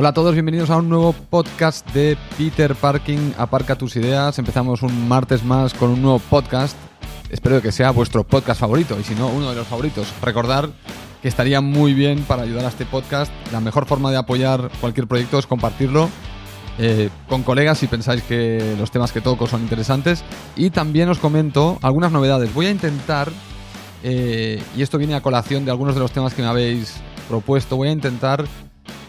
Hola a todos, bienvenidos a un nuevo podcast de Peter Parking, Aparca tus ideas. Empezamos un martes más con un nuevo podcast. Espero que sea vuestro podcast favorito y si no, uno de los favoritos. Recordar que estaría muy bien para ayudar a este podcast. La mejor forma de apoyar cualquier proyecto es compartirlo eh, con colegas si pensáis que los temas que toco son interesantes. Y también os comento algunas novedades. Voy a intentar, eh, y esto viene a colación de algunos de los temas que me habéis propuesto, voy a intentar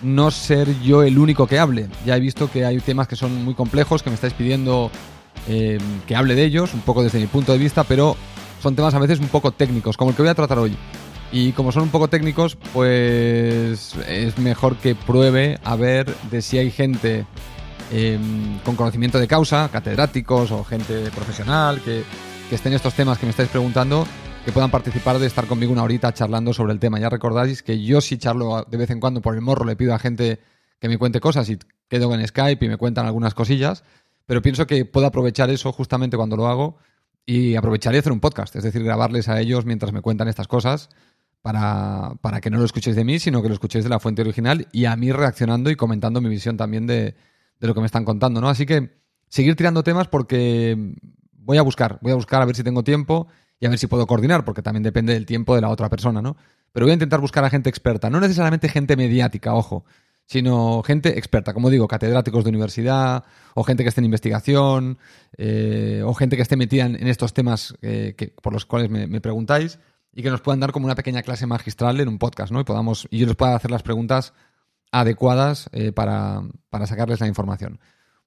no ser yo el único que hable. Ya he visto que hay temas que son muy complejos, que me estáis pidiendo eh, que hable de ellos, un poco desde mi punto de vista, pero son temas a veces un poco técnicos, como el que voy a tratar hoy. Y como son un poco técnicos, pues es mejor que pruebe a ver de si hay gente em, con conocimiento de causa, catedráticos o gente profesional que, que esté en estos temas que me estáis preguntando que puedan participar de estar conmigo una horita charlando sobre el tema. Ya recordáis que yo sí charlo de vez en cuando por el morro, le pido a gente que me cuente cosas y quedo en Skype y me cuentan algunas cosillas, pero pienso que puedo aprovechar eso justamente cuando lo hago y aprovecharé hacer un podcast, es decir, grabarles a ellos mientras me cuentan estas cosas para, para que no lo escuchéis de mí, sino que lo escuchéis de la fuente original y a mí reaccionando y comentando mi visión también de, de lo que me están contando, ¿no? Así que seguir tirando temas porque voy a buscar, voy a buscar a ver si tengo tiempo y a ver si puedo coordinar, porque también depende del tiempo de la otra persona, ¿no? Pero voy a intentar buscar a gente experta, no necesariamente gente mediática, ojo, sino gente experta, como digo, catedráticos de universidad, o gente que esté en investigación, eh, o gente que esté metida en, estos temas eh, que, por los cuales me, preguntáis, y que nos puedan dar como una pequeña clase magistral en un podcast, ¿no? Y podamos, y yo les pueda hacer las preguntas adecuadas eh, para, para sacarles la información.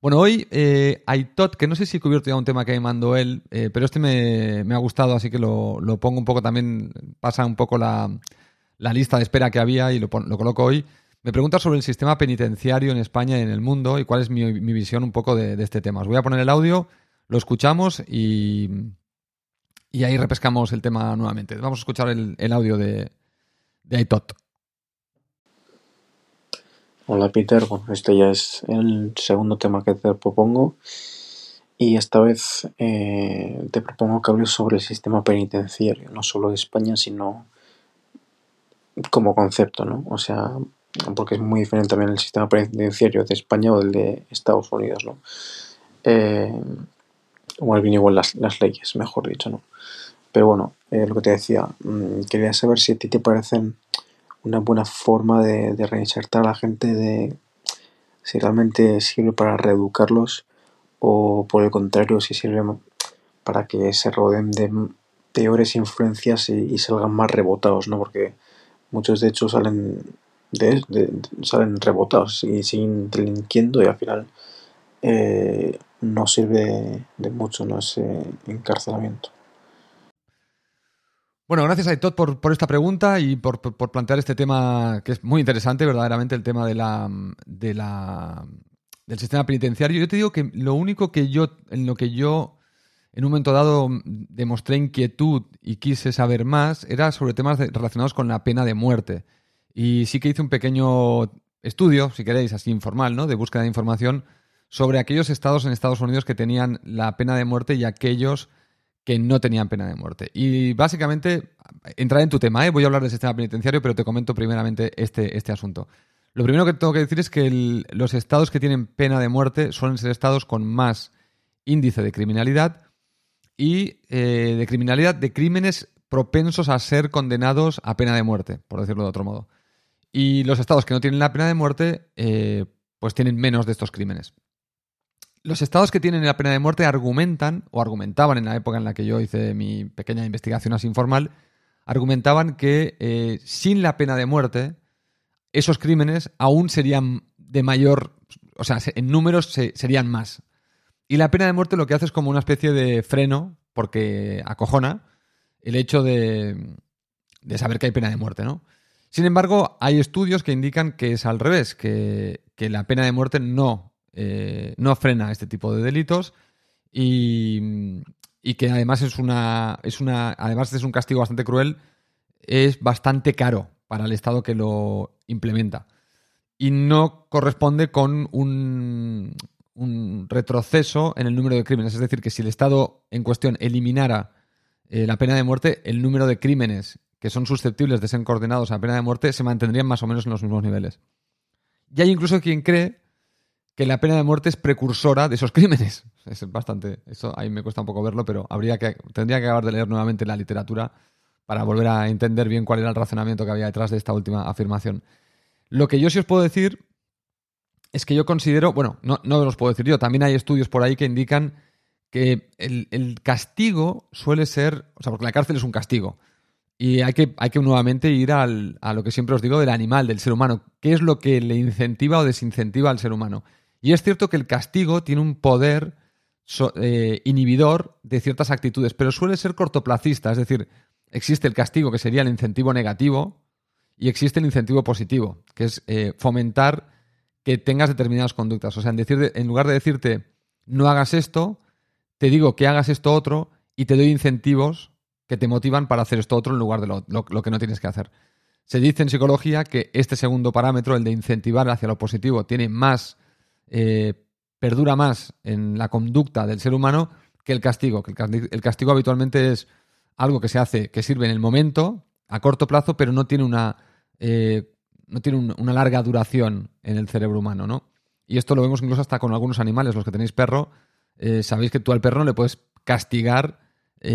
Bueno, hoy eh, Aitot, que no sé si he cubierto ya un tema que me mandó él, eh, pero este me, ha gustado, así que lo, pongo un poco también, pasa un poco la, lista de espera que había y lo, lo, coloco hoy. Me pregunta sobre el sistema penitenciario en España y en el mundo y cuál es mi, visión un poco de, este tema. Os voy a poner el audio, lo escuchamos y, y ahí repescamos el tema nuevamente. Vamos a escuchar el, audio de, de Aitot. Hola Peter, bueno, este ya es el segundo tema que te propongo y esta vez eh, te propongo que hables sobre el sistema penitenciario, no solo de España, sino como concepto, ¿no? O sea, porque es muy diferente también el sistema penitenciario de España o del de Estados Unidos, ¿no? Eh, o bien igual las, leyes, mejor dicho, ¿no? Pero bueno, eh, lo que te decía, mm, quería saber si a ti te parecen una buena forma de, reinsertar a la gente, de si realmente sirve para reeducarlos o por el contrario si sirve para que se rodeen de peores influencias y, salgan más rebotados, ¿no? Porque muchos de hecho salen de, salen rebotados y siguen delinquiendo y al final eh, no sirve de mucho ¿no? ese encarcelamiento. Bueno, gracias a Todd por, esta pregunta y por, plantear este tema que es muy interesante, verdaderamente, el tema de la, de la, del sistema penitenciario. Yo te digo que lo único que yo, en lo que yo en un momento dado demostré inquietud y quise saber más era sobre temas relacionados con la pena de muerte. Y sí que hice un pequeño estudio, si queréis, así informal, ¿no? De búsqueda de información sobre aquellos estados en Estados Unidos que tenían la pena de muerte y aquellos que no tenían pena de muerte. Y básicamente, entrar en tu tema, ¿eh? voy a hablar del sistema penitenciario, pero te comento primeramente este, este asunto. Lo primero que tengo que decir es que los estados que tienen pena de muerte suelen ser estados con más índice de criminalidad y eh, de criminalidad de crímenes propensos a ser condenados a pena de muerte, por decirlo de otro modo. Y los estados que no tienen la pena de muerte, eh, pues tienen menos de estos crímenes los estados que tienen la pena de muerte argumentan, o argumentaban en la época en la que yo hice mi pequeña investigación así informal, argumentaban que eh, sin la pena de muerte, esos crímenes aún serían de mayor, o sea, en números serían más. Y la pena de muerte lo que hace es como una especie de freno, porque acojona el hecho de, de saber que hay pena de muerte, ¿no? Sin embargo, hay estudios que indican que es al revés, que, que la pena de muerte no eh, no frena este tipo de delitos y, que además es una, es una, además es un castigo bastante cruel, es bastante caro para el Estado que lo implementa y no corresponde con un, retroceso en el número de crímenes. Es decir, que si el Estado en cuestión eliminara eh, la pena de muerte, el número de crímenes que son susceptibles de ser condenados a pena de muerte se mantendrían más o menos en los mismos niveles. Y hay incluso quien cree que la pena de muerte es precursora de esos crímenes. Es bastante. Eso ahí me cuesta un poco verlo, pero habría que, tendría que acabar de leer nuevamente la literatura para volver a entender bien cuál era el razonamiento que había detrás de esta última afirmación. Lo que yo sí os puedo decir es que yo considero, bueno, no, no los puedo decir yo, también hay estudios por ahí que indican que el, castigo suele ser, o sea, porque la cárcel es un castigo. Y hay que, hay que nuevamente ir al, a lo que siempre os digo del animal, del ser humano. ¿Qué es lo que le incentiva o desincentiva al ser humano? Y es cierto que el castigo tiene un poder eh, inhibidor de ciertas actitudes, pero suele ser cortoplacista. Es decir, existe el castigo, que sería el incentivo negativo, y existe el incentivo positivo, que es eh, fomentar que tengas determinadas conductas. O sea, en, decir, en lugar de decirte no hagas esto, te digo que hagas esto otro y te doy incentivos que te motivan para hacer esto otro en lugar de lo, que no tienes que hacer. Se dice en psicología que este segundo parámetro, el de incentivar hacia lo positivo, tiene más, eh, perdura más en la conducta del ser humano que el castigo. Que el castigo habitualmente es algo que se hace, que sirve en el momento, a corto plazo, pero no tiene una, eh, no tiene una larga duración en el cerebro humano, ¿no? Y esto lo vemos incluso hasta con algunos animales. Los que tenéis perro, eh, sabéis que tú al perro no le puedes castigar 20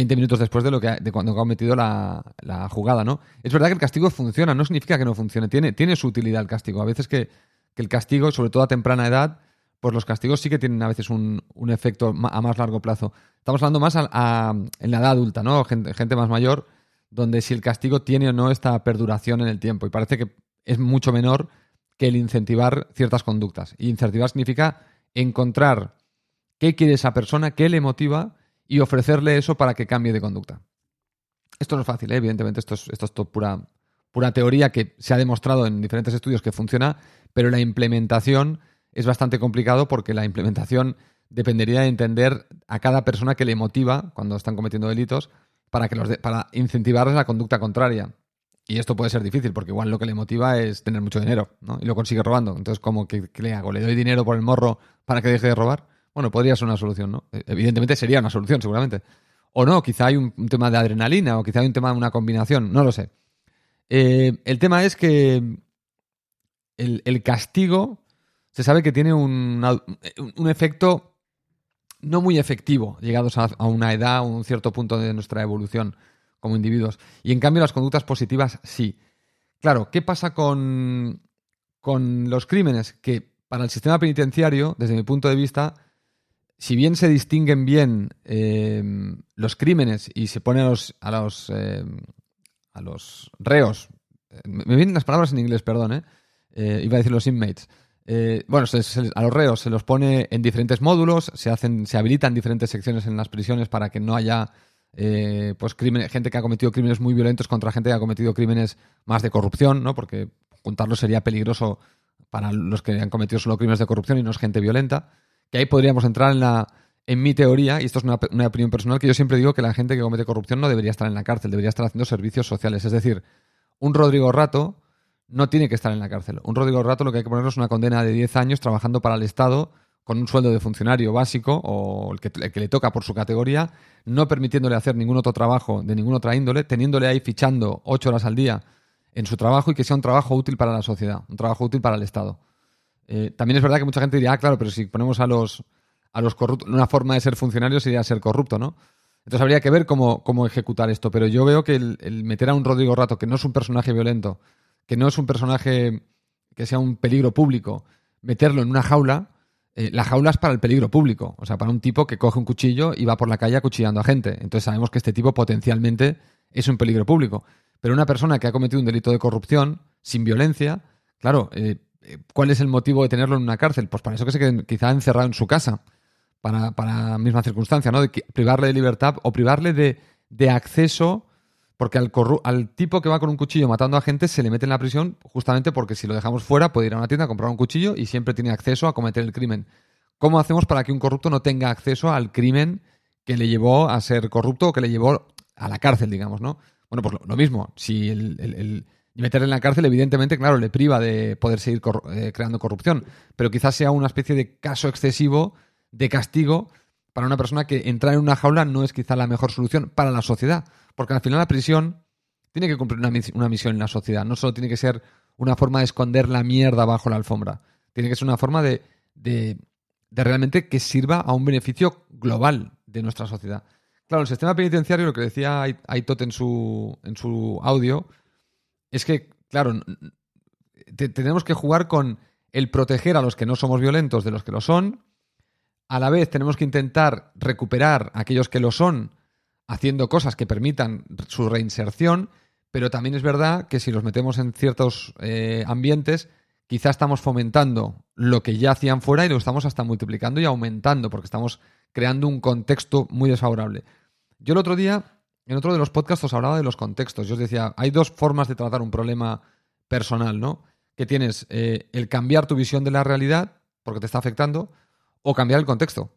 eh, minutos después de lo que de cuando ha cometido la, jugada, ¿no? Es verdad que el castigo funciona, no significa que no funcione, tiene, tiene su utilidad el castigo. A veces que, el castigo, sobre todo a temprana edad, pues los castigos sí que tienen a veces un, efecto a más largo plazo. Estamos hablando más en la edad adulta, ¿no? Gente, gente, más mayor, donde si el castigo tiene o no esta perduración en el tiempo. Y parece que es mucho menor que el incentivar ciertas conductas. Y incentivar significa encontrar qué quiere esa persona, qué le motiva y ofrecerle eso para que cambie de conducta. Esto no es fácil, ¿eh? evidentemente, esto es, esto es pura, pura teoría que se ha demostrado en diferentes estudios que funciona, pero la implementación es bastante complicado porque la implementación dependería de entender a cada persona que le motiva cuando están cometiendo delitos para, que los para incentivarles la conducta contraria. Y esto puede ser difícil porque igual lo que le motiva es tener mucho dinero ¿no? y lo consigue robando. Entonces, ¿cómo que, le hago? ¿Le doy dinero por el morro para que deje de robar? Bueno, podría ser una solución, ¿no? E, evidentemente sería una solución, seguramente. O no, quizá hay un, tema de adrenalina o quizá hay un tema de una combinación, no lo sé. Eh, el tema es que el, castigo se sabe que tiene un, efecto no muy efectivo, llegados a, una edad o un cierto punto de nuestra evolución como individuos. Y en cambio las conductas positivas sí. Claro, ¿qué pasa con, con los crímenes? Que para el sistema penitenciario, desde mi punto de vista, si bien se distinguen bien eh, los crímenes y se pone a los, a los, eh, a los reos, eh, me vienen las palabras en inglés, perdón, iba a decir los inmates. bueno, a los reos se los pone en diferentes módulos, se hacen, se habilitan diferentes secciones en las prisiones para que no haya pues gente que ha cometido crímenes muy violentos contra gente que ha cometido crímenes más de corrupción, ¿no? Porque juntarlos sería peligroso para los que han cometido solo crímenes de corrupción y no es gente violenta que ahí podríamos entrar en la en mi teoría, y esto es una, opinión personal, que yo siempre digo que la gente que comete corrupción no debería estar en la cárcel, debería estar haciendo servicios sociales. Es decir, un Rodrigo Rato no tiene que estar en la cárcel. Un Rodrigo Rato lo que hay que ponerlo es una condena de 10 años trabajando para el Estado con un sueldo de funcionario básico o el que, el que, le toca por su categoría, no permitiéndole hacer ningún otro trabajo de ninguna otra índole, teniéndole ahí fichando 8 horas al día en su trabajo y que sea un trabajo útil para la sociedad, un trabajo útil para el Estado. Eh, también es verdad que mucha gente diría, ah, claro, pero si ponemos a los, a los corruptos, una forma de ser funcionario sería ser corrupto, ¿no? Entonces habría que ver cómo, cómo ejecutar esto. Pero yo veo que el, meter a un Rodrigo Rato, que no es un personaje violento, que no es un personaje que sea un peligro público, meterlo en una jaula, eh, la jaula es para el peligro público. O sea, para un tipo que coge un cuchillo y va por la calle acuchillando a gente. Entonces sabemos que este tipo potencialmente es un peligro público. Pero una persona que ha cometido un delito de corrupción sin violencia, claro, eh, eh, ¿cuál es el motivo de tenerlo en una cárcel? Pues para eso que se quede quizá encerrado en su casa, para, para misma circunstancia, ¿no? De privarle de libertad o privarle de, acceso, porque al, al, tipo que va con un cuchillo matando a gente se le mete en la prisión justamente porque si lo dejamos fuera puede ir a una tienda a comprar un cuchillo y siempre tiene acceso a cometer el crimen. ¿Cómo hacemos para que un corrupto no tenga acceso al crimen que le llevó a ser corrupto o que le llevó a la cárcel, digamos, ¿no? Bueno, pues lo, mismo. Si el meterle en la cárcel, evidentemente, claro, le priva de poder seguir eh, creando corrupción. Pero quizás sea una especie de caso excesivo de castigo para una persona que entrar en una jaula no es quizá la mejor solución para la sociedad. Porque al final la prisión tiene que cumplir una, misión en la sociedad. No solo tiene que ser una forma de esconder la mierda bajo la alfombra. Tiene que ser una forma de, realmente que sirva a un beneficio global de nuestra sociedad. Claro, el sistema penitenciario, lo que decía Aitot en su, en su audio, es que, claro, tenemos que jugar con el proteger a los que no somos violentos de los que lo son. A la vez tenemos que intentar recuperar a aquellos que lo son haciendo cosas que permitan su reinserción pero también es verdad que si los metemos en ciertos eh, ambientes, quizá estamos fomentando lo que ya hacían fuera y lo estamos hasta multiplicando y aumentando, porque estamos creando un contexto muy desfavorable. Yo el otro día, en otro de los podcasts, os hablaba de los contextos. Yo os decía, hay dos formas de tratar un problema personal, ¿no? Que tienes eh, el cambiar tu visión de la realidad, porque te está afectando, o cambiar el contexto.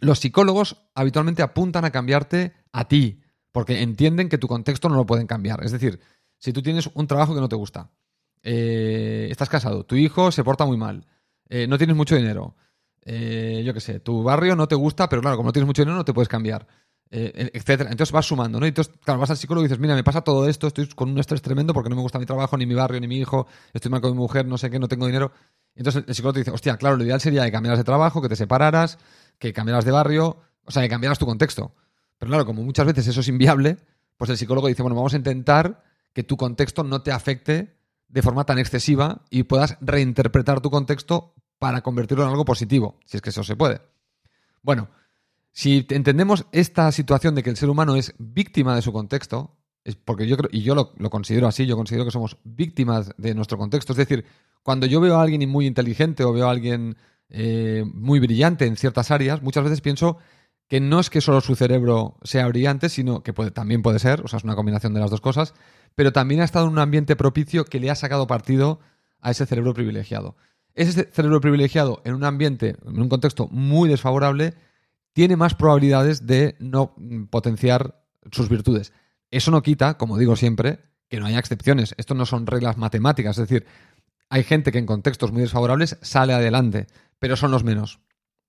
Los psicólogos habitualmente apuntan a cambiarte a ti, porque entienden que tu contexto no lo pueden cambiar. Es decir, si tú tienes un trabajo que no te gusta, eh, estás casado, tu hijo se porta muy mal, eh, no tienes mucho dinero, eh, yo qué sé, tu barrio no te gusta, pero claro, como no tienes mucho dinero no te puedes cambiar, etcétera. Entonces vas sumando, ¿no? Y entonces, claro, vas al psicólogo y dices, mira, me pasa todo esto, estoy con un estrés tremendo porque no me gusta mi trabajo, ni mi barrio, ni mi hijo, estoy mal con mi mujer, no sé qué, no tengo dinero. Entonces el psicólogo te dice, hostia, claro, lo ideal sería que cambiaras de trabajo, que te separaras, que cambiaras de barrio, o sea, que cambiaras tu contexto. Pero claro, como muchas veces eso es inviable, pues el psicólogo dice, bueno, vamos a intentar que tu contexto no te afecte de forma tan excesiva y puedas reinterpretar tu contexto para convertirlo en algo positivo, si es que eso se puede. Bueno, si entendemos esta situación de que el ser humano es víctima de su contexto, es porque yo creo, y yo lo, considero así, yo considero que somos víctimas de nuestro contexto. Es decir, cuando yo veo a alguien muy inteligente o veo a alguien eh, muy brillante en ciertas áreas, muchas veces pienso que no es que solo su cerebro sea brillante, sino que también puede ser, o sea, es una combinación de las dos cosas, pero también ha estado en un ambiente propicio que le ha sacado partido a ese cerebro privilegiado. Ese cerebro privilegiado en un ambiente, en un contexto muy desfavorable, tiene más probabilidades de no potenciar sus virtudes. Eso no quita, como digo siempre, que no haya excepciones. Esto no son reglas matemáticas, es decir, hay gente que en contextos muy desfavorables sale adelante, pero son los menos.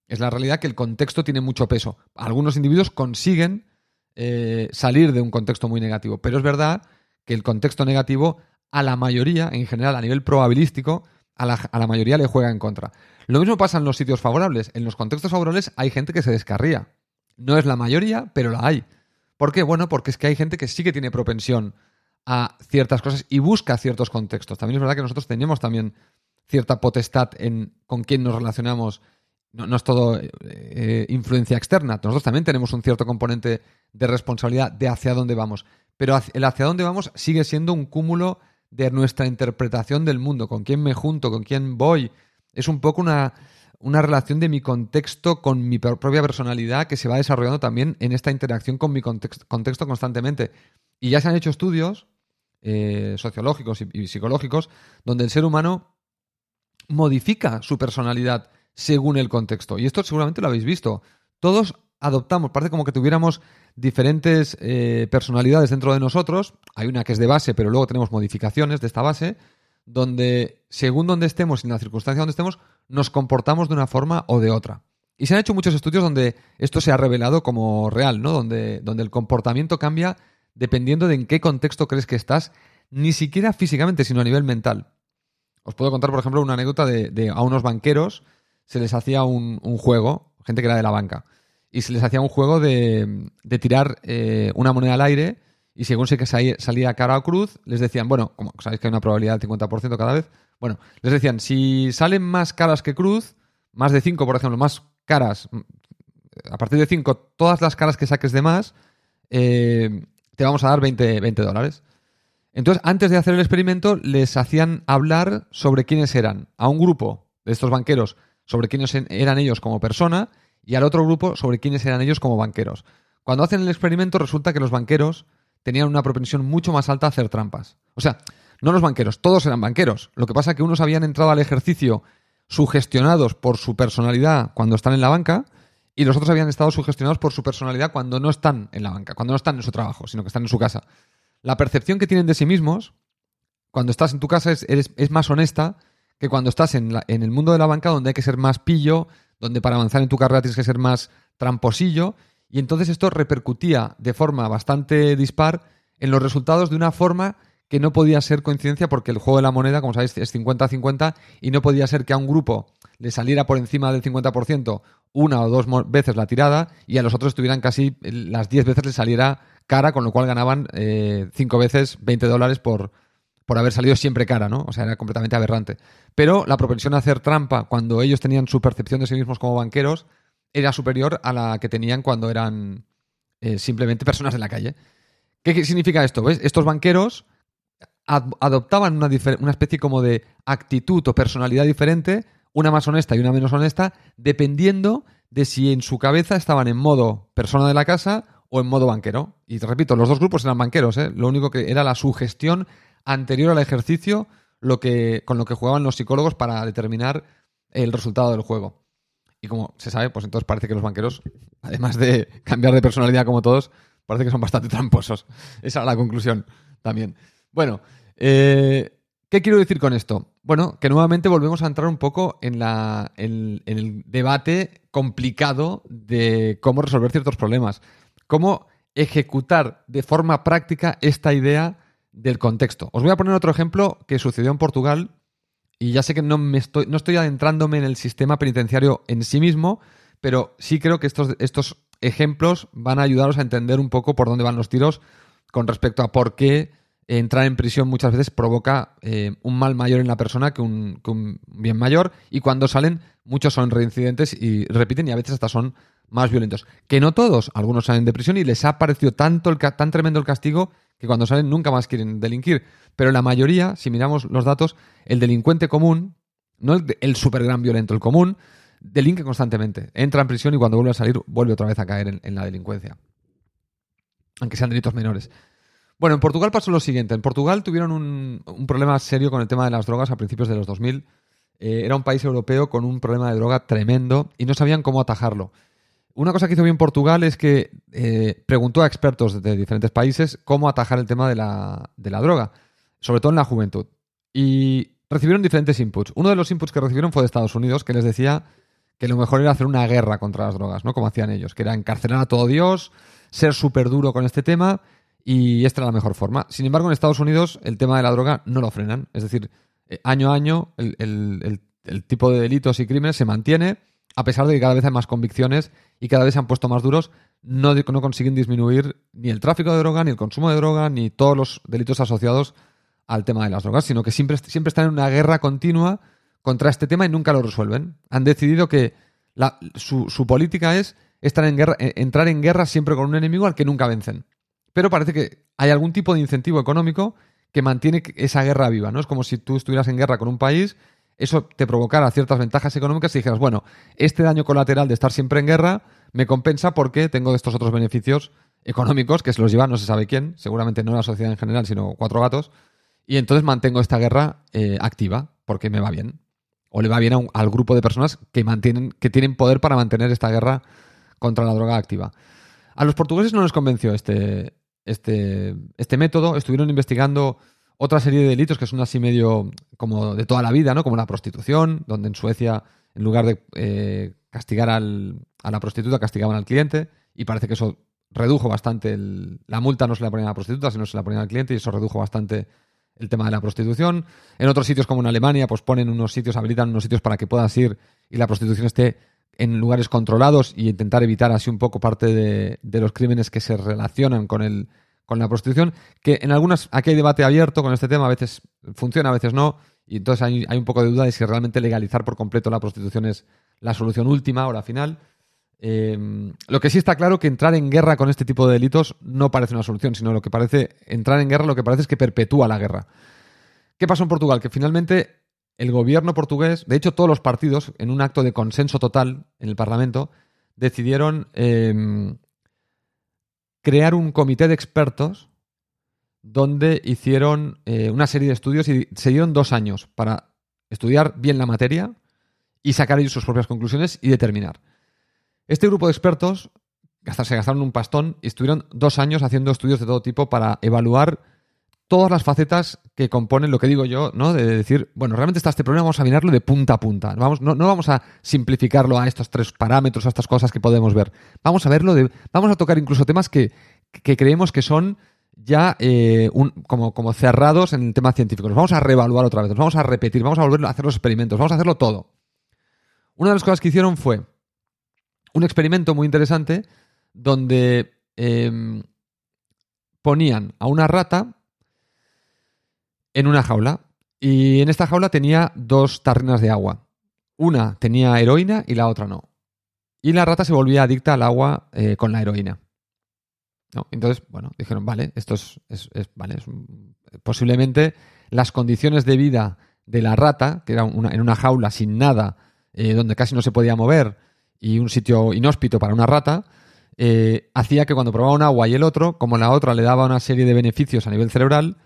Es la realidad que el contexto tiene mucho peso. Algunos individuos consiguen eh, salir de un contexto muy negativo, pero es verdad que el contexto negativo a la mayoría, en general a nivel probabilístico, a la, a la, mayoría le juega en contra. Lo mismo pasa en los sitios favorables. En los contextos favorables hay gente que se descarría. No es la mayoría, pero la hay. ¿Por qué? Bueno, porque es que hay gente que sí que tiene propensión a ciertas cosas y busca ciertos contextos. También es verdad que nosotros tenemos también cierta potestad en con quién nos relacionamos no, es todo eh, influencia externa. Nosotros también tenemos un cierto componente de responsabilidad de hacia dónde vamos. Pero el hacia dónde vamos sigue siendo un cúmulo de nuestra interpretación del mundo, con quién me junto, con quién voy. Es un poco una, una relación de mi contexto con mi propia personalidad que se va desarrollando también en esta interacción con mi contexto, constantemente. Y ya se han hecho estudios eh, sociológicos y psicológicos donde el ser humano modifica su personalidad según el contexto. Y esto seguramente lo habéis visto. Todos adoptamos, parece como que tuviéramos diferentes eh, personalidades dentro de nosotros. Hay una que es de base, pero luego tenemos modificaciones de esta base, donde según donde estemos y en la circunstancia donde estemos, nos comportamos de una forma o de otra. Y se han hecho muchos estudios donde esto se ha revelado como real, ¿no? Donde, donde el comportamiento cambia dependiendo de en qué contexto crees que estás, ni siquiera físicamente, sino a nivel mental. Os puedo contar, por ejemplo, una anécdota de, a unos banqueros se les hacía un, juego, gente que era de la banca, y se les hacía un juego de, de tirar eh, una moneda al aire y según sé que salía cara o cruz, les decían, bueno, como sabéis que hay una probabilidad del 50% cada vez, bueno, les decían, si salen más caras que cruz, más de 5, por ejemplo, más caras, a partir de 5, todas las caras que saques de más, eh, te vamos a dar 20, 20 dólares. Entonces, antes de hacer el experimento, les hacían hablar sobre quiénes eran. A un grupo de estos banqueros sobre quiénes eran ellos como persona y al otro grupo sobre quiénes eran ellos como banqueros. Cuando hacen el experimento resulta que los banqueros tenían una propensión mucho más alta a hacer trampas. O sea, no los banqueros, todos eran banqueros. Lo que pasa es que unos habían entrado al ejercicio sugestionados por su personalidad cuando están en la banca y los otros habían estado sugestionados por su personalidad cuando no están en la banca, cuando no están en su trabajo, sino que están en su casa. La percepción que tienen de sí mismos cuando estás en tu casa es, más honesta que cuando estás en, en, el mundo de la banca donde hay que ser más pillo, donde para avanzar en tu carrera tienes que ser más tramposillo, y entonces esto repercutía de forma bastante dispar en los resultados de una forma que no podía ser coincidencia porque el juego de la moneda, como sabéis, es 50-50 y no podía ser que a un grupo le saliera por encima del 50% una o dos veces la tirada y a los otros estuvieran casi las 10 veces le saliera cara, con lo cual ganaban 5 eh, veces 20 dólares por, por haber salido siempre cara, ¿no? O sea, era completamente aberrante. Pero la propensión a hacer trampa cuando ellos tenían su percepción de sí mismos como banqueros era superior a la que tenían cuando eran eh, simplemente personas en la calle. ¿Qué significa esto? ¿Ves? Estos banqueros adoptaban una, una especie como de actitud o personalidad diferente, una más honesta y una menos honesta, dependiendo de si en su cabeza estaban en modo persona de la casa o en modo banquero. Y te repito, los dos grupos eran banqueros, ¿eh? lo único que era la sugestión anterior al ejercicio lo que, con lo que jugaban los psicólogos para determinar el resultado del juego. Y como se sabe, pues entonces parece que los banqueros, además de cambiar de personalidad como todos, parece que son bastante tramposos. Esa es la conclusión también. Bueno, eh, ¿qué quiero decir con esto? Bueno, que nuevamente volvemos a entrar un poco en, la, en, el debate complicado de cómo resolver ciertos problemas. Cómo ejecutar de forma práctica esta idea del contexto. Os voy a poner otro ejemplo que sucedió en Portugal y ya sé que no, me estoy, no estoy adentrándome en el sistema penitenciario en sí mismo, pero sí creo que estos, estos ejemplos van a ayudaros a entender un poco por dónde van los tiros con respecto a por qué entrar en prisión muchas veces provoca eh, un mal mayor en la persona que un, bien mayor y cuando salen muchos son reincidentes y repiten y a veces hasta son más violentos. Que no todos, algunos salen de prisión y les ha parecido tanto el, tan tremendo el castigo que cuando salen nunca más quieren delinquir. Pero la mayoría, si miramos los datos, el delincuente común, no el, el super gran violento, el común, delinque constantemente. Entra en prisión y cuando vuelve a salir vuelve otra vez a caer en la delincuencia. Aunque sean delitos menores. Bueno, en Portugal pasó lo siguiente. En Portugal tuvieron un, problema serio con el tema de las drogas a principios de los 2000. Eh, era un país europeo con un problema de droga tremendo y no sabían cómo atajarlo. Una cosa que hizo bien Portugal es que eh, preguntó a expertos de diferentes países cómo atajar el tema de la, droga, sobre todo en la juventud. Y recibieron diferentes inputs. Uno de los inputs que recibieron fue de Estados Unidos, que les decía que lo mejor era hacer una guerra contra las drogas, ¿no? Como hacían ellos, que era encarcelar a todo Dios, ser súper duro con este tema y esta era la mejor forma. Sin embargo, en Estados Unidos el tema de la droga no lo frenan. Es decir, eh, año a año el, tipo de delitos y crímenes se mantiene, a pesar de que cada vez hay más convicciones y cada vez se han puesto más duros, no, consiguen disminuir ni el tráfico de droga, ni el consumo de droga, ni todos los delitos asociados al tema de las drogas, sino que siempre, siempre están en una guerra continua contra este tema y nunca lo resuelven. Han decidido que su, su, política es estar en guerra, eh, entrar en guerra siempre con un enemigo al que nunca vencen pero parece que hay algún tipo de incentivo económico que mantiene esa guerra viva, ¿no? Es como si tú estuvieras en guerra con un país, eso te provocara ciertas ventajas económicas y dijeras, bueno, este daño colateral de estar siempre en guerra me compensa porque tengo estos otros beneficios económicos que se los lleva no se sabe quién, seguramente no la sociedad en general, sino cuatro gatos, y entonces mantengo esta guerra eh, activa porque me va bien. O le va bien al grupo de personas que, mantienen, que tienen poder para mantener esta guerra contra la droga activa. A los portugueses no les convenció este, este, este método, estuvieron investigando otra serie de delitos que son así medio como de toda la vida, ¿no? Como la prostitución, donde en Suecia, en lugar de eh, castigar al, a la prostituta, castigaban al cliente, y parece que eso redujo bastante la multa, no se la ponían a la prostituta, sino se la ponían al cliente, y eso redujo bastante el tema de la prostitución. En otros sitios como en Alemania, pues ponen unos sitios, habilitan unos sitios para que puedas ir y la prostitución esté en lugares controlados y intentar evitar así un poco parte de, los crímenes que se relacionan con, el, con la prostitución, que en algunas, aquí hay debate abierto con este tema, a veces funciona, a veces no, y entonces hay, un poco de duda de si realmente legalizar por completo la prostitución es la solución última o la final. Eh, lo que sí está claro que entrar en guerra con este tipo de delitos no parece una solución, sino lo que parece, entrar en guerra lo que parece es que perpetúa la guerra. ¿Qué pasó en Portugal? Que finalmente el gobierno portugués, de hecho todos los partidos, en un acto de consenso total en el Parlamento, decidieron em, crear un comité de expertos donde hicieron eh, una serie de estudios y se dieron dos años para estudiar bien la materia y sacar ellos sus propias conclusiones y determinar. Este grupo de expertos se gastaron un pastón y estuvieron dos años haciendo estudios de todo tipo para evaluar todas las facetas que componen lo que digo yo, ¿no? De decir, bueno, realmente está este problema, vamos a mirarlo de punta a punta. Vamos, no, no vamos a simplificarlo a estos tres parámetros, a estas cosas que podemos ver. Vamos a verlo de. Vamos a tocar incluso temas que, creemos que son ya eh, como, como cerrados en el tema científico. Nos vamos a reevaluar otra vez, nos vamos a repetir, vamos a volver a hacer los experimentos, vamos a hacerlo todo. Una de las cosas que hicieron fue un experimento muy interesante donde em, ponían a una rata en una jaula y en esta jaula tenía dos tarrinas de agua. Una tenía heroína y la otra no. Y la rata se volvía adicta al agua eh, con la heroína. Entonces, bueno, dijeron, vale, esto es, vale, posiblemente las condiciones de vida de la rata, que era en una jaula sin nada, eh, donde casi no se podía mover, y un sitio inhóspito para una rata, eh, hacía que cuando probaba un agua y el otro, como la otra le daba una serie de beneficios a nivel cerebral,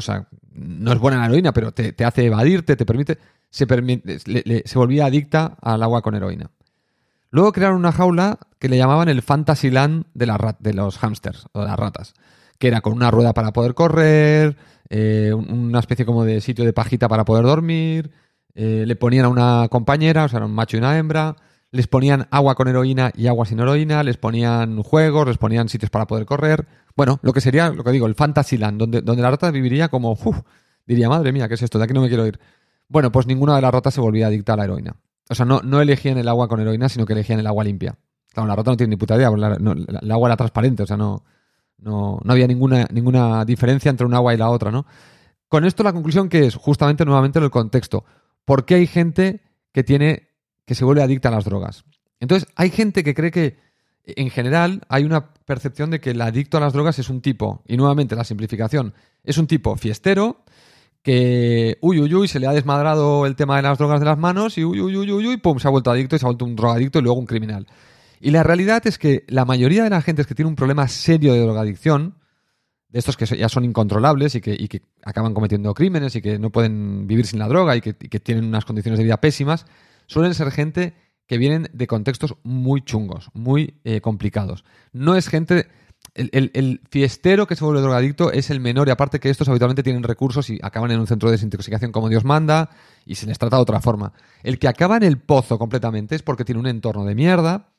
sea, no es buena la heroína, pero te, te hace evadirte, te permite, se, permi- le- se volvía adicta al agua con heroína. Luego crearon una jaula que le llamaban el Fantasyland de, la de los hámsters o de las ratas, que era con una rueda para poder correr, eh, un- una especie como de sitio de pajita para poder dormir, eh, le ponían a una compañera, o sea, un macho y una hembra, les ponían agua con heroína y agua sin heroína, les ponían juegos, les ponían sitios para poder correr. Bueno, lo que sería, lo que digo, el Fantasyland, donde, donde la rata viviría como, diría, madre mía, ¿qué es esto? De aquí no me quiero ir. Bueno, pues ninguna de las ratas se volvía adicta a la heroína. O sea, no, no elegían el agua con heroína, sino que elegían el agua limpia. Claro, la rata no tiene ni puta idea, la- la- el agua era transparente, o sea, no, no, no había ninguna, ninguna diferencia entre un agua y la otra, ¿no? Con esto la conclusión que es justamente nuevamente el contexto. ¿Por qué hay gente que tiene que se vuelve adicta a las drogas? Entonces, hay gente que cree que en general hay una percepción de que el adicto a las drogas es un tipo, y nuevamente la simplificación, es un tipo fiestero que uy uy uy se le ha desmadrado el tema de las drogas de las manos y uy uy uy uy, uy pum se ha vuelto adicto y se ha vuelto un drogadicto y luego un criminal. Y la realidad es que la mayoría de la gente que tiene un problema serio de drogadicción, de estos que ya son incontrolables y que, y que acaban cometiendo crímenes y que no pueden vivir sin la droga y que tienen unas condiciones de vida pésimas, suelen ser gente que vienen de contextos muy chungos, muy eh, complicados. No es gente... El, el- el fiestero que se vuelve drogadicto es el menor y aparte que estos habitualmente tienen recursos y acaban en un centro de desintoxicación como Dios manda y se les trata de otra forma. El que acaba en el pozo completamente es porque tiene un entorno de mierda,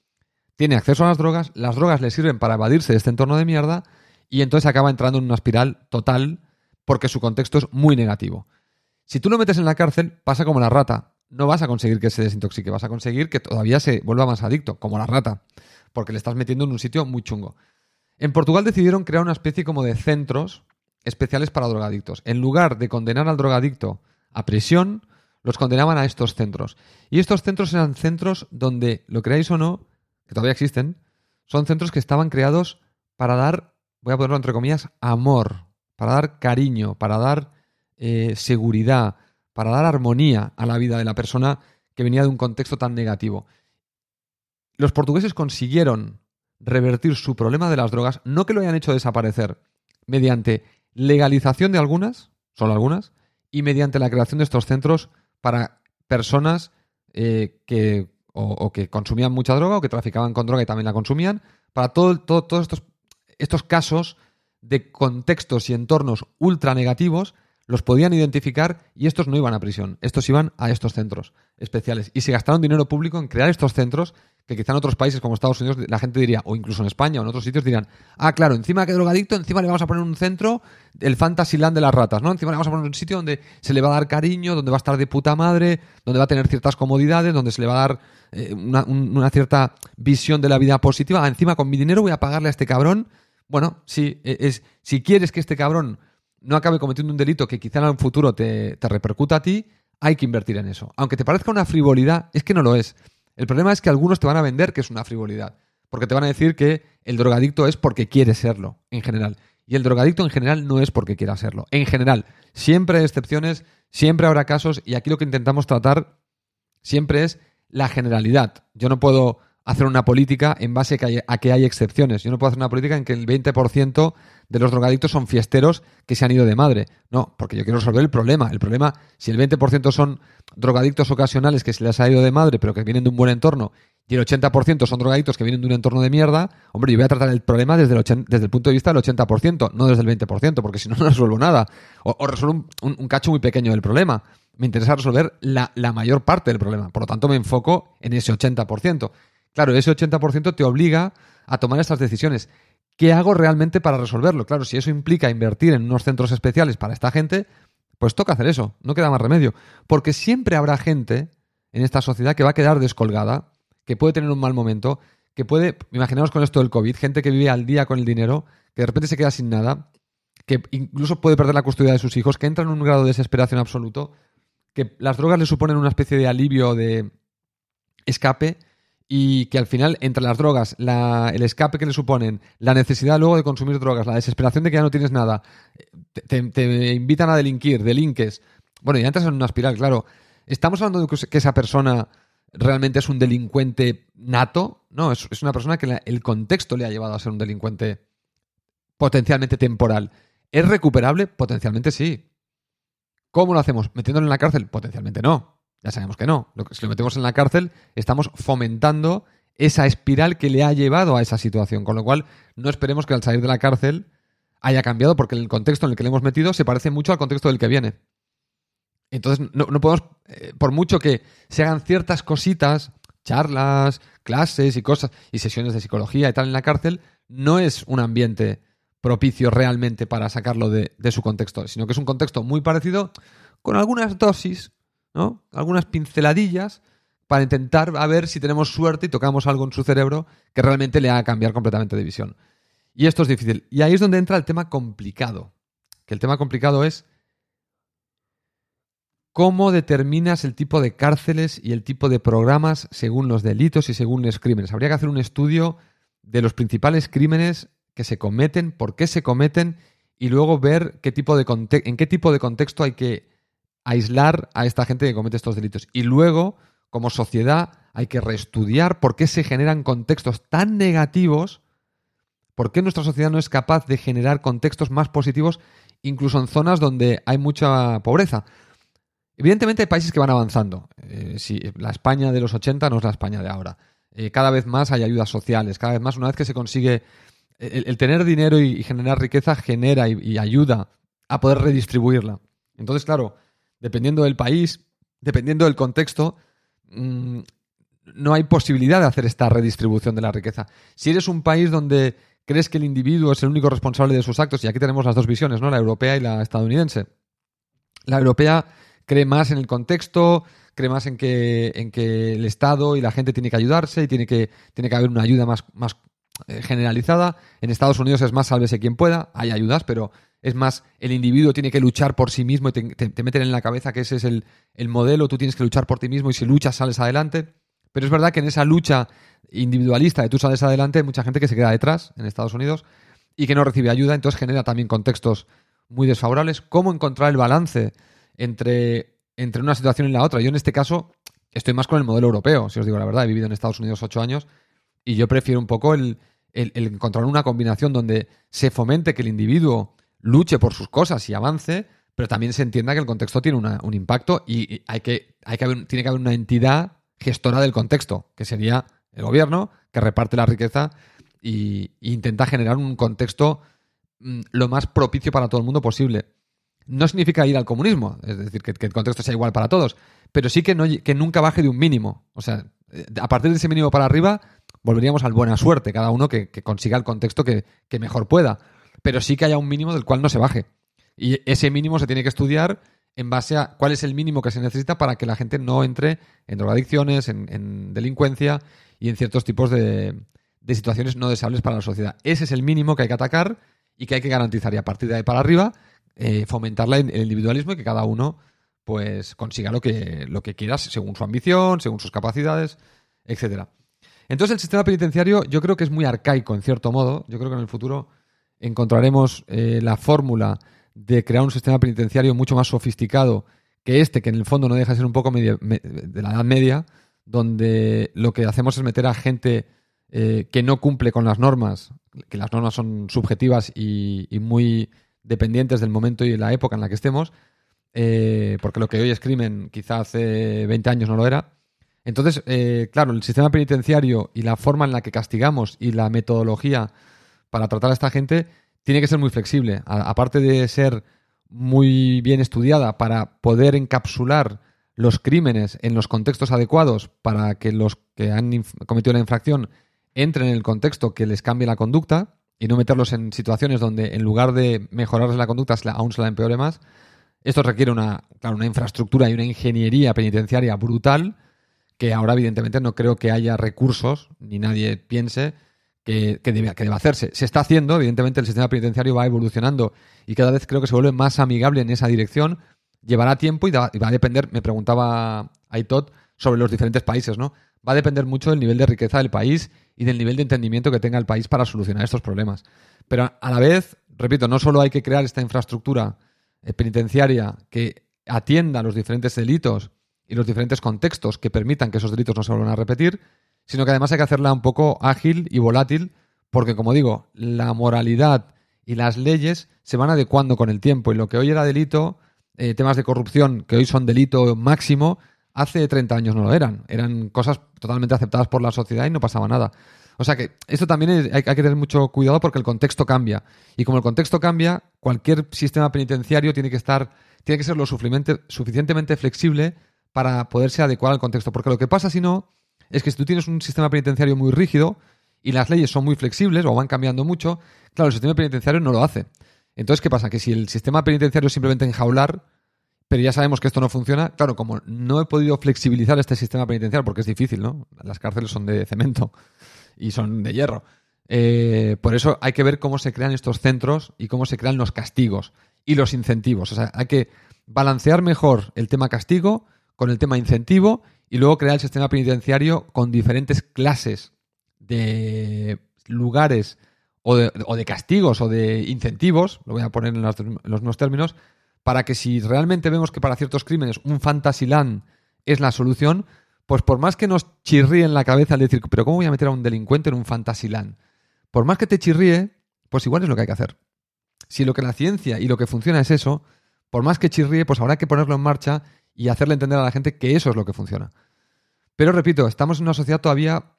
tiene acceso a las drogas, las drogas le sirven para evadirse de este entorno de mierda y entonces acaba entrando en una espiral total porque su contexto es muy negativo. Si tú lo metes en la cárcel, pasa como la rata. No vas a conseguir que se desintoxique, vas a conseguir que todavía se vuelva más adicto, como la rata, porque le estás metiendo en un sitio muy chungo. En Portugal decidieron crear una especie como de centros especiales para drogadictos. En lugar de condenar al drogadicto a prisión, los condenaban a estos centros. Y estos centros eran centros donde, lo creáis o no, que todavía existen, son centros que estaban creados para dar, voy a ponerlo entre comillas, amor, para dar cariño, para dar eh, seguridad, para dar armonía a la vida de la persona que venía de un contexto tan negativo. Los portugueses consiguieron revertir su problema de las drogas, no que lo hayan hecho desaparecer, mediante legalización de algunas, solo algunas, y mediante la creación de estos centros para personas eh, que o, que consumían mucha droga o que traficaban con droga y también la consumían, para todo, todo- todos estos, estos casos de contextos y entornos ultra negativos, los podían identificar y estos no iban a prisión, estos iban a estos centros especiales. Y se gastaron dinero público en crear estos centros que quizá en otros países como Estados Unidos la gente diría, o incluso en España o en otros sitios dirían, ah, claro, encima que drogadicto, encima le vamos a poner un centro, el Fantasyland de las ratas, ¿no? Encima le vamos a poner un sitio donde se le va a dar cariño, donde va a estar de puta madre, donde va a tener ciertas comodidades, donde se le va a dar eh, una, un- una cierta visión de la vida positiva. Ah, encima con mi dinero voy a pagarle a este cabrón. Bueno, sí, e- es, si quieres que este cabrón no acabe cometiendo un delito que quizá en un futuro te, te repercuta a ti, hay que invertir en eso. Aunque te parezca una frivolidad, es que no lo es. El problema es que algunos te van a vender que es una frivolidad. Porque te van a decir que el drogadicto es porque quiere serlo, en general. Y el drogadicto en general no es porque quiera serlo. En general, siempre hay excepciones, siempre habrá casos, y aquí lo que intentamos tratar siempre es la generalidad. Yo no puedo hacer una política en base a que hay excepciones. Yo no puedo hacer una política en que el 20% de los drogadictos son fiesteros que se han ido de madre. No, porque yo quiero resolver el problema. El problema, si el 20% son drogadictos ocasionales que se les ha ido de madre, pero que vienen de un buen entorno, y el 80% son drogadictos que vienen de un entorno de mierda, hombre, yo voy a tratar el problema desde el, 80 desde el punto de vista del 80%, no desde el 20%, porque si no, no resuelvo nada. O, resuelvo un cacho muy pequeño del problema. Me interesa resolver la, la mayor parte del problema. Por lo tanto, me enfoco en ese 80%. Claro, ese 80% te obliga a tomar estas decisiones. ¿Qué hago realmente para resolverlo? Claro, si eso implica invertir en unos centros especiales para esta gente, pues toca hacer eso, no queda más remedio. Porque siempre habrá gente en esta sociedad que va a quedar descolgada, que puede tener un mal momento, que puede, imaginaos con esto del COVID, gente que vive al día con el dinero, que de repente se queda sin nada, que incluso puede perder la custodia de sus hijos, que entra en un grado de desesperación absoluto, que las drogas le suponen una especie de alivio, de escape, y que al final, entre las drogas, el escape que le suponen, la necesidad luego de consumir drogas, la desesperación de que ya no tienes nada, te, invitan a delinquir, delinques. Bueno, ya entras en una espiral, claro. Estamos hablando de que esa persona realmente es un delincuente nato, no, es, una persona que el contexto le ha llevado a ser un delincuente potencialmente temporal. ¿Es recuperable? Potencialmente sí. ¿Cómo lo hacemos? ¿Metiéndolo en la cárcel? Potencialmente no. Ya sabemos que no. si lo metemos en la cárcel, estamos fomentando esa espiral que le ha llevado a esa situación. Con lo cual, no esperemos que al salir de la cárcel haya cambiado, porque el contexto en el que le hemos metido se parece mucho al contexto del que viene. Entonces, no, podemos, eh, por mucho que se hagan ciertas cositas, charlas, clases y cosas, y sesiones de psicología y tal en la cárcel, no es un ambiente propicio realmente para sacarlo de, su contexto, sino que es un contexto muy parecido con algunas dosis, ¿no? Algunas pinceladillas para intentar a ver si tenemos suerte y tocamos algo en su cerebro que realmente le haga cambiar completamente de visión. Y esto es difícil. Y ahí es donde entra el tema complicado. Que el tema complicado es cómo determinas el tipo de cárceles y el tipo de programas según los delitos y según los crímenes. Habría que hacer un estudio de los principales crímenes que se cometen, por qué se cometen y luego ver qué tipo de en qué tipo de contexto hay que aislar a esta gente que comete estos delitos. Y luego, como sociedad, hay que reestudiar por qué se generan contextos tan negativos, por qué nuestra sociedad no es capaz de generar contextos más positivos, incluso en zonas donde hay mucha pobreza. Evidentemente hay países que van avanzando. Eh, si, la España de los 80 no es la España de ahora. Eh, cada vez más hay ayudas sociales, cada vez más, una vez que se consigue el, tener dinero y, generar riqueza genera y, ayuda a poder redistribuirla. Entonces, claro, dependiendo del país, dependiendo del contexto, mm, no hay posibilidad de hacer esta redistribución de la riqueza. Si eres un país donde crees que el individuo es el único responsable de sus actos, y aquí tenemos las dos visiones, ¿no? La europea y la estadounidense. La europea cree más en el contexto, cree más en que, en que el Estado y la gente tiene que ayudarse y tiene que, tiene que haber una ayuda más, más eh, generalizada. En Estados Unidos es más sálvese quien pueda, hay ayudas, pero es más el individuo tiene que luchar por sí mismo y te, meten en la cabeza que ese es el, modelo, tú tienes que luchar por ti mismo y si luchas sales adelante. Pero es verdad que en esa lucha individualista de tú sales adelante hay mucha gente que se queda detrás en Estados Unidos y que no recibe ayuda, entonces genera también contextos muy desfavorables. ¿Cómo encontrar el balance entre, entre una situación y la otra? Yo en este caso estoy más con el modelo europeo, si os digo la verdad, he vivido en Estados Unidos ocho años y yo prefiero un poco el, encontrar una combinación donde se fomente que el individuo luche por sus cosas y avance, pero también se entienda que el contexto tiene un impacto y hay que, hay que haber, tiene que haber una entidad gestora del contexto, que sería el gobierno, que reparte la riqueza e intenta generar un contexto mm, lo más propicio para todo el mundo posible. No significa ir al comunismo, es decir, que, el contexto sea igual para todos, pero sí que, no, que nunca baje de un mínimo. O sea, eh, a partir de ese mínimo para arriba, volveríamos al buena suerte, cada uno que, consiga el contexto que, mejor pueda. Pero sí que haya un mínimo del cual no se baje. Y ese mínimo se tiene que estudiar en base a cuál es el mínimo que se necesita para que la gente no entre en drogadicciones, en, delincuencia y en ciertos tipos de, situaciones no deseables para la sociedad. Ese es el mínimo que hay que atacar y que hay que garantizar. Y a partir de ahí para arriba, eh, fomentar el individualismo y que cada uno pues consiga lo que, lo que quiera según su ambición, según sus capacidades, etcétera. Entonces el sistema penitenciario yo creo que es muy arcaico en cierto modo. Yo creo que en el futuro encontraremos eh, la fórmula de crear un sistema penitenciario mucho más sofisticado que este, que en el fondo no deja de ser un poco de la Edad Media, donde lo que hacemos es meter a gente eh, que no cumple con las normas, que las normas son subjetivas y, muy dependientes del momento y la época en la que estemos, eh, porque lo que hoy es crimen quizá hace 20 años no lo era, entonces, eh, claro, el sistema penitenciario y la forma en la que castigamos y la metodología para tratar a esta gente tiene que ser muy flexible. aparte de ser muy bien estudiada para poder encapsular los crímenes en los contextos adecuados para que los que han cometido la infracción entren en el contexto que les cambie la conducta, y no meterlos en situaciones donde en lugar de mejorarles la conducta aún se la empeore más. Esto requiere una, claro, una infraestructura y una ingeniería penitenciaria brutal que ahora evidentemente no creo que haya recursos ni nadie piense que, debe, que deba hacerse. Se está haciendo, evidentemente el sistema penitenciario va evolucionando y cada vez creo que se vuelve más amigable en esa dirección. Llevará tiempo y, va a depender, me preguntaba Aitot, sobre los diferentes países, ¿no? Va a depender mucho del nivel de riqueza del país y del nivel de entendimiento que tenga el país para solucionar estos problemas. Pero a la vez, repito, no solo hay que crear esta infraestructura eh, penitenciaria que atienda los diferentes delitos y los diferentes contextos que permitan que esos delitos no se vuelvan a repetir, sino que además hay que hacerla un poco ágil y volátil, porque como digo, la moralidad y las leyes se van adecuando con el tiempo y lo que hoy era delito, eh, temas de corrupción que hoy son delito máximo, hace 30 años no lo eran. Eran cosas totalmente aceptadas por la sociedad y no pasaba nada. O sea que esto también hay, que tener mucho cuidado porque el contexto cambia. Y como el contexto cambia, cualquier sistema penitenciario tiene que estar, tiene que ser lo suficientemente flexible para poderse adecuar al contexto. Porque lo que pasa si no, es que si tú tienes un sistema penitenciario muy rígido y las leyes son muy flexibles o van cambiando mucho, claro, el sistema penitenciario no lo hace. Entonces, ¿qué pasa? Que si el sistema penitenciario es simplemente enjaular, pero ya sabemos que esto no funciona. Claro, como no he podido flexibilizar este sistema penitenciario, porque es difícil, ¿no? Las cárceles son de cemento y son de hierro. Eh, por eso hay que ver cómo se crean estos centros y cómo se crean los castigos y los incentivos. O sea, hay que balancear mejor el tema castigo con el tema incentivo y luego crear el sistema penitenciario con diferentes clases de lugares o de, castigos o de incentivos, lo voy a poner en los, en los mismos términos, para que si realmente vemos que para ciertos crímenes un Fantasyland es la solución, pues por más que nos chirríe en la cabeza al decir, pero ¿cómo voy a meter a un delincuente en un Fantasyland? Por más que te chirríe, pues igual es lo que hay que hacer. Si lo que la ciencia y lo que funciona es eso, por más que chirríe, pues habrá que ponerlo en marcha y hacerle entender a la gente que eso es lo que funciona. Pero repito, estamos en una sociedad todavía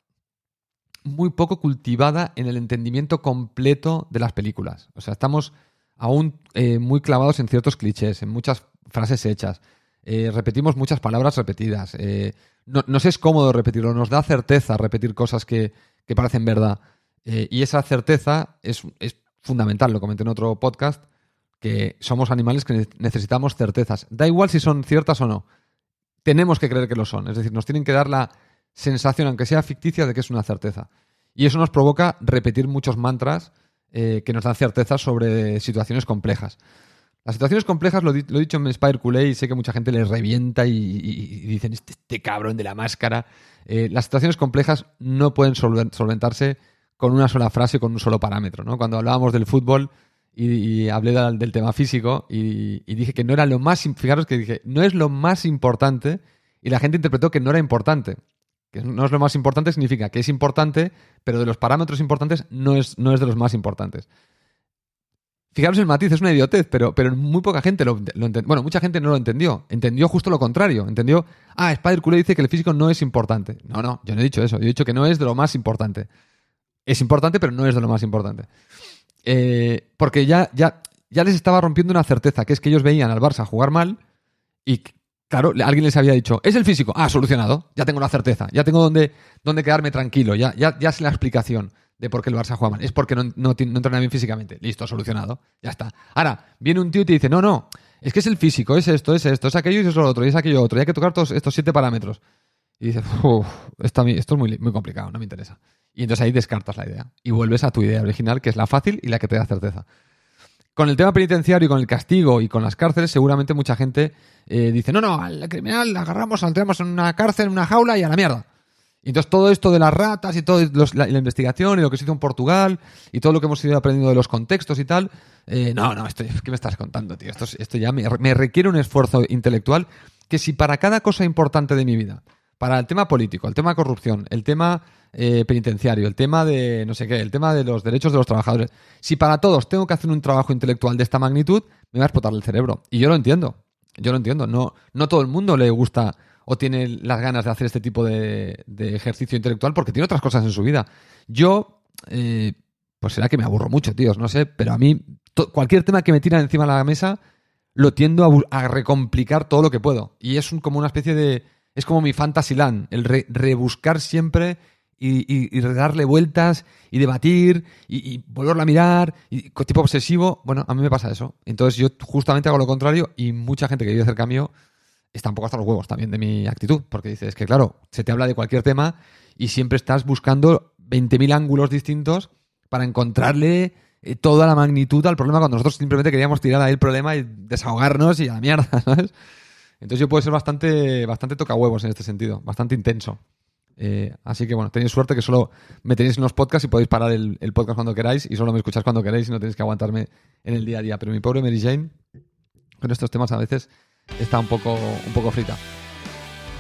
muy poco cultivada en el entendimiento completo de las películas. O sea, estamos aún eh, muy clavados en ciertos clichés, en muchas frases hechas. Eh, repetimos muchas palabras repetidas. Eh, no, nos es cómodo repetirlo, nos da certeza repetir cosas que, parecen verdad. y esa certeza es, es, fundamental, lo comenté en otro podcast, que somos animales que necesitamos certezas. Da igual si son ciertas o no. Tenemos que creer que lo son. Es decir, nos tienen que dar la sensación, aunque sea ficticia, de que es una certeza. Y eso nos provoca repetir muchos mantras eh, que nos dan certezas sobre situaciones complejas. Las situaciones complejas, lo, he dicho en Spire Culé y sé que mucha gente les revienta y, dicen, este, este, cabrón de la máscara. Eh, las situaciones complejas no pueden solventarse con una sola frase con un solo parámetro. ¿no? Cuando hablábamos del fútbol y, hablé del, tema físico y, dije que no era lo más, fijaros que dije, no es lo más importante y la gente interpretó que no era importante que no es lo más importante, significa que es importante, pero de los parámetros importantes no es, no es de los más importantes. Fijaros el matiz, es una idiotez, pero, pero muy poca gente lo, entendió. Bueno, mucha gente no lo entendió. Entendió justo lo contrario. Entendió, ah, Spider Culé dice que el físico no es importante. No, no, yo no he dicho eso. Yo he dicho que no es de lo más importante. Es importante, pero no es de lo más importante. Eh, porque ya, ya, ya les estaba rompiendo una certeza, que es que ellos veían al Barça jugar mal y Claro, alguien les había dicho, es el físico. Ah, solucionado. Ya tengo la certeza. Ya tengo donde, quedarme tranquilo. Ya, ya, ya sé la explicación de por qué el Barça juega mal. Es porque no, no, entrena bien físicamente. Listo, solucionado. Ya está. Ahora, viene un tío y te dice, no, no, es que es el físico, es esto, es esto, es aquello y es lo otro, y es aquello otro. Y hay que tocar todos estos siete parámetros. Y dices, esto, esto, es muy, muy complicado, no me interesa. Y entonces ahí descartas la idea. Y vuelves a tu idea original, que es la fácil y la que te da certeza. Con el tema penitenciario y con el castigo y con las cárceles, seguramente mucha gente eh, dice, no, no, al criminal le agarramos, lo en una cárcel, en una jaula y a la mierda. Y entonces todo esto de las ratas y toda la, investigación y lo que se hizo en Portugal y todo lo que hemos ido aprendiendo de los contextos y tal, eh, no, no, esto, ¿qué me estás contando, tío? Esto, esto ya me, requiere un esfuerzo intelectual que si para cada cosa importante de mi vida, para el tema político, el tema de corrupción, el tema eh, penitenciario, el tema de no sé qué, el tema de los derechos de los trabajadores. Si para todos tengo que hacer un trabajo intelectual de esta magnitud, me va a explotar el cerebro. Y yo lo entiendo. Yo lo entiendo. No, no todo el mundo le gusta o tiene las ganas de hacer este tipo de, ejercicio intelectual porque tiene otras cosas en su vida. Yo, eh, pues será que me aburro mucho, tíos, no sé, pero a mí cualquier tema que me tira encima de la mesa lo tiendo a, recomplicar todo lo que puedo. Y es como una especie de... Es como mi Fantasyland, el rebuscar siempre y, y, darle vueltas y debatir y, volverlo a mirar, y tipo obsesivo, bueno, a mí me pasa eso. Entonces yo justamente hago lo contrario y mucha gente que vive cerca mío está un poco hasta los huevos también de mi actitud, porque dices que claro, se te habla de cualquier tema y siempre estás buscando 20.000 ángulos distintos para encontrarle eh, toda la magnitud al problema cuando nosotros simplemente queríamos tirar ahí el problema y desahogarnos y a la mierda, ¿sabes? Entonces yo puedo ser bastante, bastante toca huevos en este sentido, bastante intenso. Eh, así que bueno, tenéis suerte que solo me tenéis en los podcasts y podéis parar el, podcast cuando queráis y solo me escucháis cuando queráis y no tenéis que aguantarme en el día a día. Pero mi pobre Mary Jane, con estos temas a veces está un poco, un poco frita.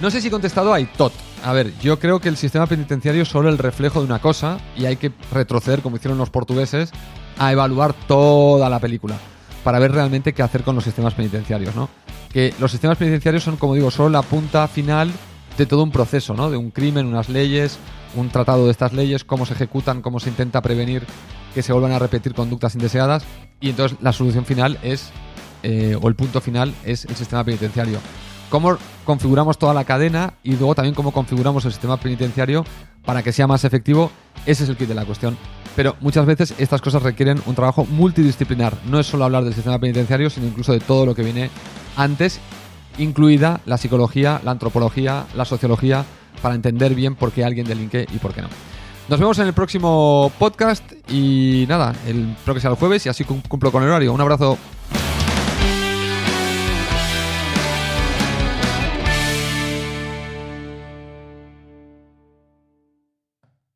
No sé si he contestado a Tot. A ver, yo creo que el sistema penitenciario es solo el reflejo de una cosa y hay que retroceder, como hicieron los portugueses, a evaluar toda la película para ver realmente qué hacer con los sistemas penitenciarios, ¿no? Que los sistemas penitenciarios son, como digo, solo la punta final de todo un proceso, ¿no? De un crimen, unas leyes, un tratado de estas leyes, cómo se ejecutan, cómo se intenta prevenir que se vuelvan a repetir conductas indeseadas. Y entonces la solución final es, eh, o el punto final es el sistema penitenciario. Cómo configuramos toda la cadena y luego también cómo configuramos el sistema penitenciario para que sea más efectivo, ese es el kit de la cuestión. Pero muchas veces estas cosas requieren un trabajo multidisciplinar. No es solo hablar del sistema penitenciario, sino incluso de todo lo que viene antes incluida la psicología, la antropología, la sociología, para entender bien por qué alguien delinque y por qué no. Nos vemos en el próximo podcast y nada, el, creo que sea el jueves y así cumplo con el horario. Un abrazo.